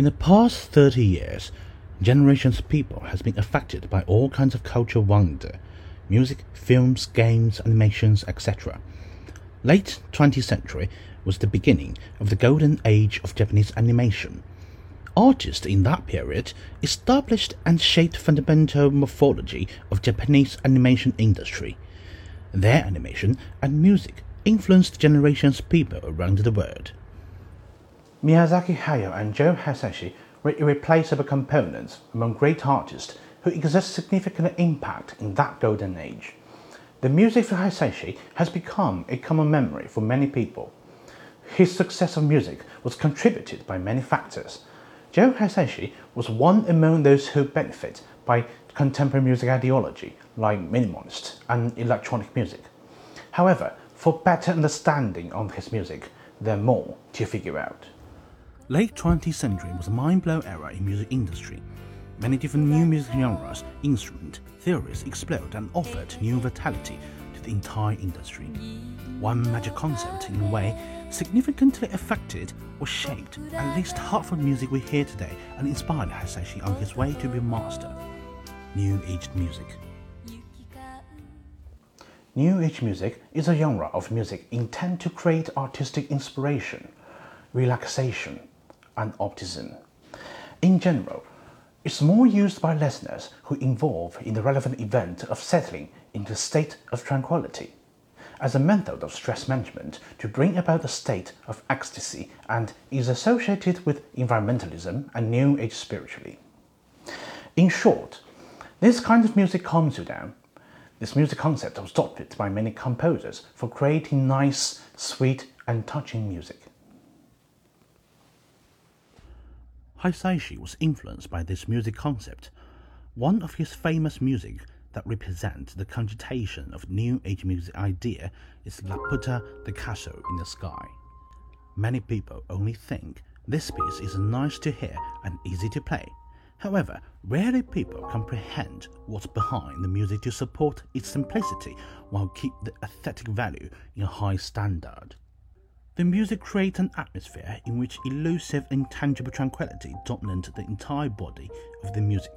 In the past 30 years, generations of people has been affected by all kinds of cultural wonder, music, films, games, animations, etc. Late 20th century was the beginning of the golden age of Japanese animation. Artists in that period established and shaped fundamental morphology of Japanese animation industry. Their animation and music influenced generations of people around the world. Miyazaki Hayao and Joe Hisaishi were irreplaceable components among great artists who exerted significant impact in that golden age. The music for Hisaishi has become a common memory for many people. His success of music was contributed by many factors. Joe Hisaishi was one among those who benefit by contemporary music ideology like minimalist and electronic music. However, for better understanding of his music, there are more to figure out. Late 20th century was a mind-blowing era in music industry. Many different new music genres, instrument, theories exploded and offered new vitality to the entire industry. One major concept, in a way, significantly affected or shaped at least half of the music we hear today and inspired Hisaishi on his way to be a master. New Age music. New Age music is a genre of music intended to create artistic inspiration, relaxation, and optimism. In general, it's more used by listeners who involve in the relevant event of settling into a state of tranquility as a method of stress management to bring about a state of ecstasy and is associated with environmentalism and New Age spiritually. In short, this kind of music calms you down. This music concept was adopted by many composers for creating nice, sweet, and touching music. Hisaishi was influenced by this music concept. One of his famous music that represents the cogitation of New Age music idea is Laputa the Castle in the Sky. Many people only think this piece is nice to hear and easy to play. However, rarely people comprehend what's behind the music to support its simplicity while keep the aesthetic value in a high standard. The music creates an atmosphere in which elusive, intangible tranquility dominate the entire body of the music.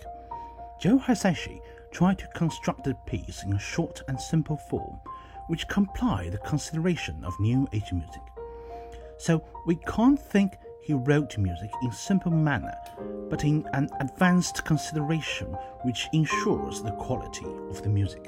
Joe Hisaishi tried to construct the piece in a short and simple form, which comply the consideration of New Age music. So we can't think he wrote music in simple manner, but in an advanced consideration which ensures the quality of the music.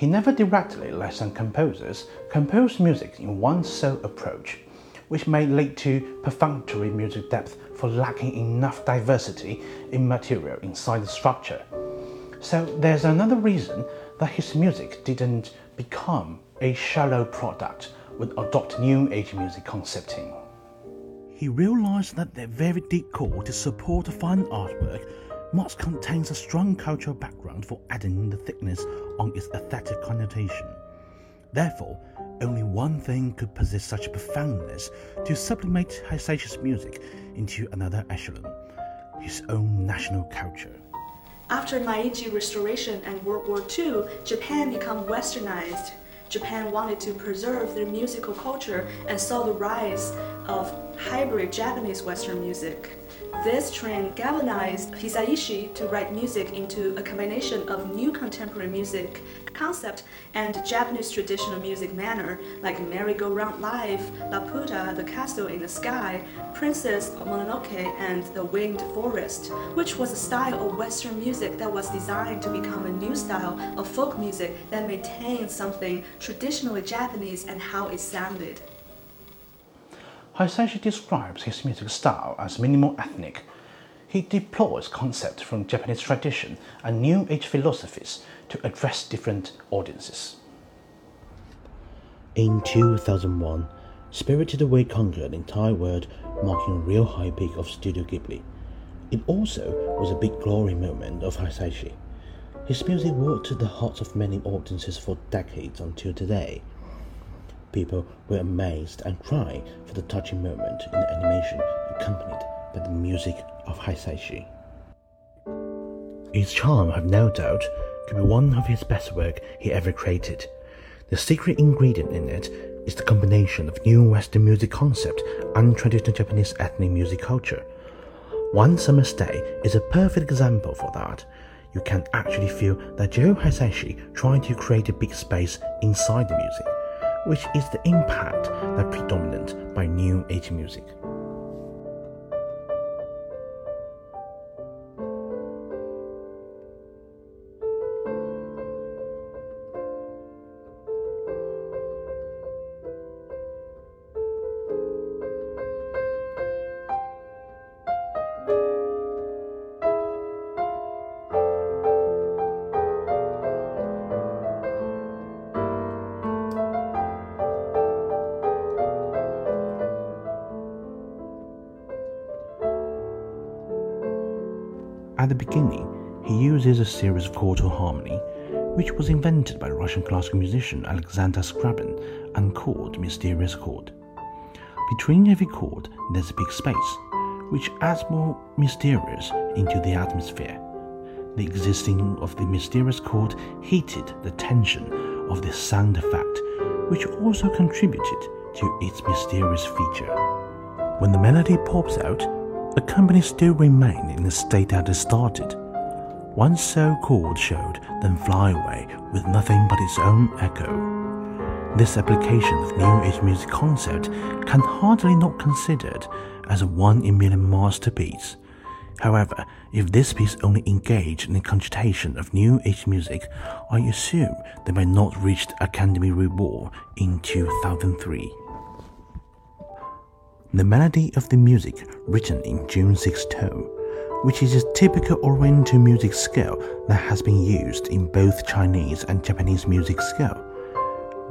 He never directly, like some composers, composed music in one sole approach, which may lead to perfunctory music depth for lacking enough diversity in material inside the structure. So there's another reason that his music didn't become a shallow product with adopt new age music concepting. He realized that the very deep core to support a fine artwork must contains a strong cultural background for adding the thickness on its aesthetic connotation. Therefore, only one thing could possess such profoundness to sublimate Hisaishi's music into another echelon his own national culture. After Meiji Restoration and World War II, Japan became westernized. Japan wanted to preserve their musical culture and saw the rise of hybrid Japanese Western music. This trend galvanized Hisaishi to write music into a combination of new contemporary music concept and Japanese traditional music manner like Merry-Go-Round Life, Laputa, The Castle in the Sky, Princess Mononoke, and The Wind Forest, which was a style of Western music that was designed to become a new style of folk music that maintained something traditionally Japanese and how it sounded. Hisaishi describes his music style as minimal ethnic. He deploys concepts from Japanese tradition and New Age philosophies to address different audiences. In 2001, Spirited Away conquered the entire world, marking a real high peak of Studio Ghibli. It also was a big glory moment of Hisaishi. His music walked to the hearts of many audiences for decades until today. People were amazed and cried for the touching moment in the animation accompanied by the music of Hisaishi. Its charm, I've no doubt, could be one of his best work he ever created. The secret ingredient in it is the combination of new Western music concept and traditional Japanese ethnic music culture. One Summer's Day is a perfect example for that. You can actually feel that Joe Hisaishi tried to create a big space inside the music, which is the impact that predominant by new age music. At the beginning, he uses a series of chordal harmony, which was invented by Russian classical musician Alexander Scriabin and called mysterious chord. Between every chord, there's a big space, which adds more mysterious into the atmosphere. The existing of the mysterious chord heated the tension of the sound effect, which also contributed to its mysterious feature. When the melody pops out, the company still remained in the state that it started. One so called showed then fly away with nothing but its own echo. This application of New Age music concept can hardly not considered as a one in million masterpiece. However, if this piece only engaged in the cogitation of New Age music, I assume they might not reach the Academy Reward in 2003. The melody of the music written in June 6 tone, which is a typical Oriental music scale that has been used in both Chinese and Japanese music scale.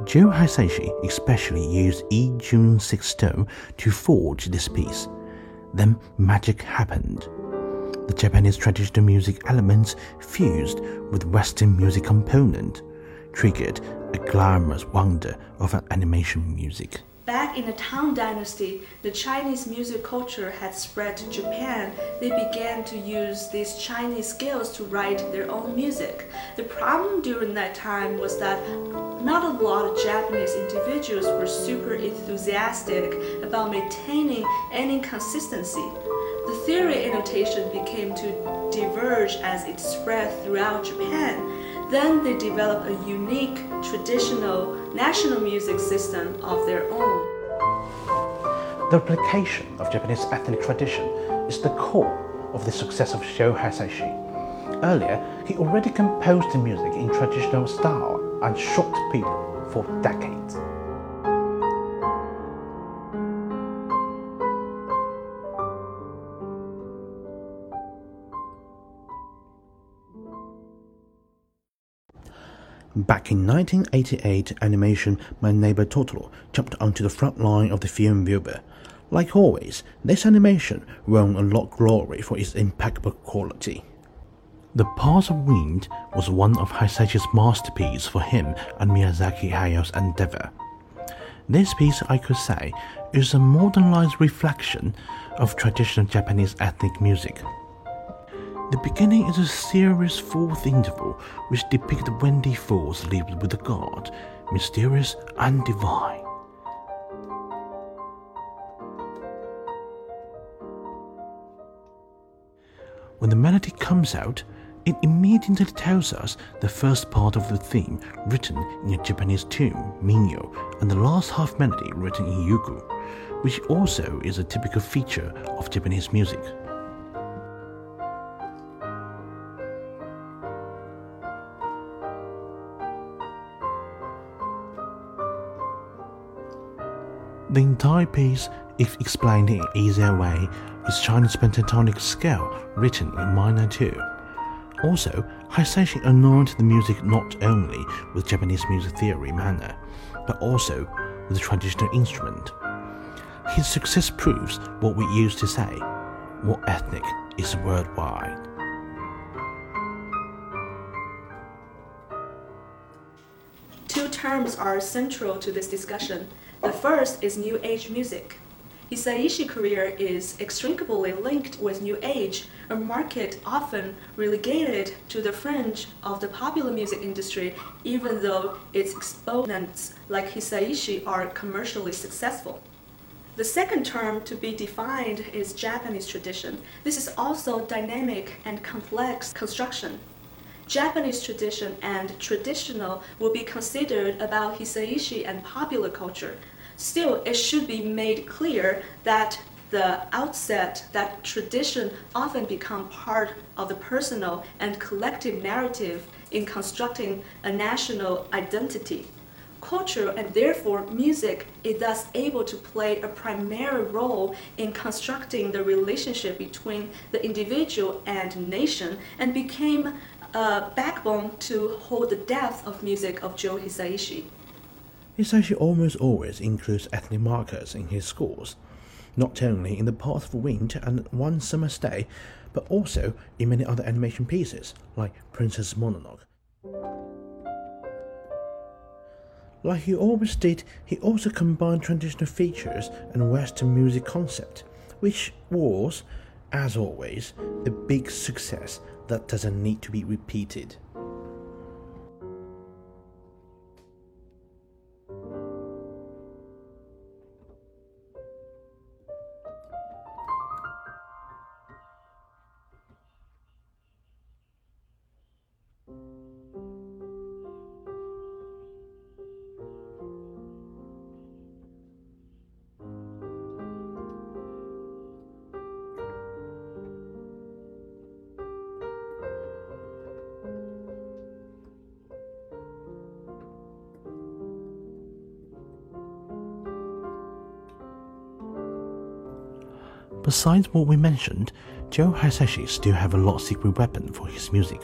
Joe Hisaishi especially used E June 6 tone to forge this piece. Then magic happened. The Japanese traditional music elements fused with Western music component, triggered a glamorous wonder of an animation music. Back in the Tang Dynasty, the Chinese music culture had spread to Japan. They began to use these Chinese scales to write their own music. The problem during that time was that not a lot of Japanese individuals were super enthusiastic about maintaining any consistency. The theory annotation became to diverge as it spread throughout Japan. Then they developed a unique, traditional, national music system of their own. The replication of Japanese ethnic tradition is the core of the success of Joe Hisaishi. Earlier, he already composed the music in traditional style and shocked people for decades. Back in 1988, animation My Neighbor Totoro jumped onto the front line of the film viewer. Like always, this animation won a lot of glory for its impeccable quality. The Path of Wind was one of Hisaishi's masterpieces for him and Miyazaki Hayao's endeavor. This piece, I could say, is a modernized reflection of traditional Japanese ethnic music. The beginning is a serious fourth interval which depicts Wendy Fools lived with a god, mysterious and divine. When the melody comes out, it immediately tells us the first part of the theme written in a Japanese tune, minyo, and the last half melody written in yugu, which also is a typical feature of Japanese music. The entire piece, if explained in an easier way, is Chinese pentatonic scale written in minor 2. Also, Hisaishi anointed the music not only with Japanese music theory manner, but also with the traditional instrument. His success proves what we used to say, what ethnic is worldwide. Terms are central to this discussion. The oh. first is New Age music. Hisaishi career is extricably linked with New Age, a market often relegated to the fringe of the popular music industry, even though its exponents like Hisaishi are commercially successful. The second term to be defined is Japanese tradition. This is also dynamic and complex construction. Japanese tradition and traditional will be considered about Hisaishi and popular culture. Still, it should be made clear that the outset that tradition often become part of the personal and collective narrative in constructing a national identity. Culture and therefore music is thus able to play a primary role in constructing the relationship between the individual and nation and became a backbone to hold the depth of music of Joe Hisaishi. Hisaishi almost always includes ethnic markers in his scores, not only in The Path of Wind and One Summer's Day, but also in many other animation pieces, like Princess Mononoke. Like he always did, he also combined traditional features and Western music concept, which was, as always, a big success that doesn't need to be repeated. Besides what we mentioned, Joe Hisaishi still have a lot of secret weapon for his music.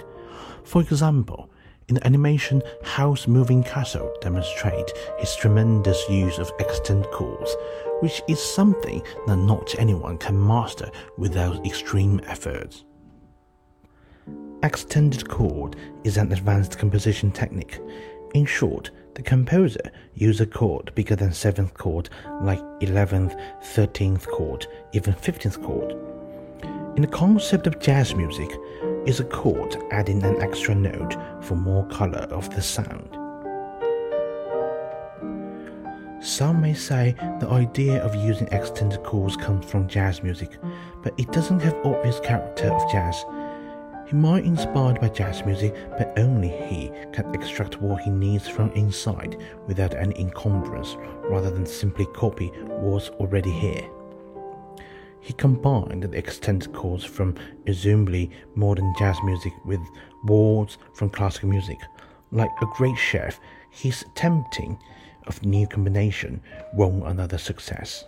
For example, in the animation Howl's Moving Castle demonstrate his tremendous use of extended chords, which is something that not anyone can master without extreme efforts. Extended chord is an advanced composition technique. In short, the composer uses a chord bigger than 7th chord like 11th, 13th chord, even 15th chord. In the concept of jazz music, is a chord adding an extra note for more color of the sound. Some may say the idea of using extended chords comes from jazz music, but it doesn't have obvious character of jazz he might be inspired by jazz music, but only he can extract what he needs from inside without any encumbrance, rather than simply copy what's already here. He combined the extended chords from presumably modern jazz music with words from classical music. Like a great chef, his attempting of new combination won another success.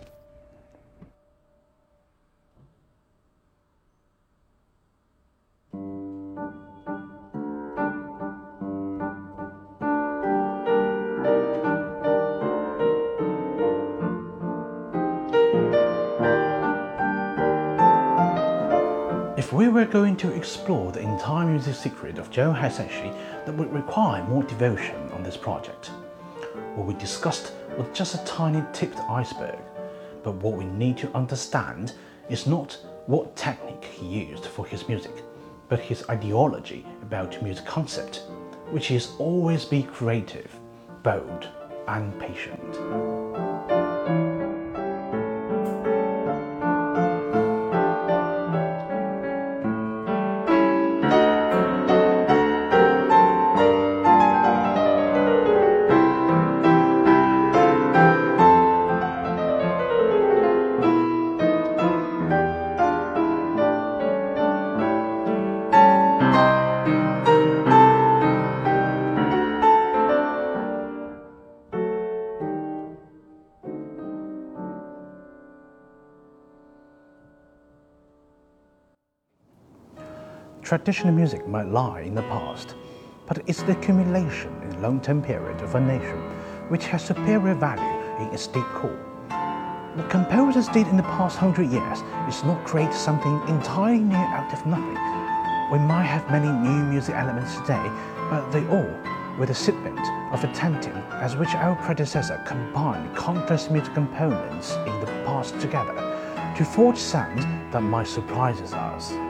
Were going to explore the entire music secret of Joe Hisaishi, that would require more devotion on this project. What we discussed was just a tiny tipped iceberg, but what we need to understand is not what technique he used for his music, but his ideology about music concept, which is always be creative, bold, and patient. Traditional music might lie in the past, but it's the accumulation in long-term period of a nation which has superior value in its deep core. What composers did in the past hundred years is not create something entirely new out of nothing. We might have many new music elements today, but they all, with the shipment of attempting as which our predecessor combined countless music components in the past together to forge sounds that might surprise us.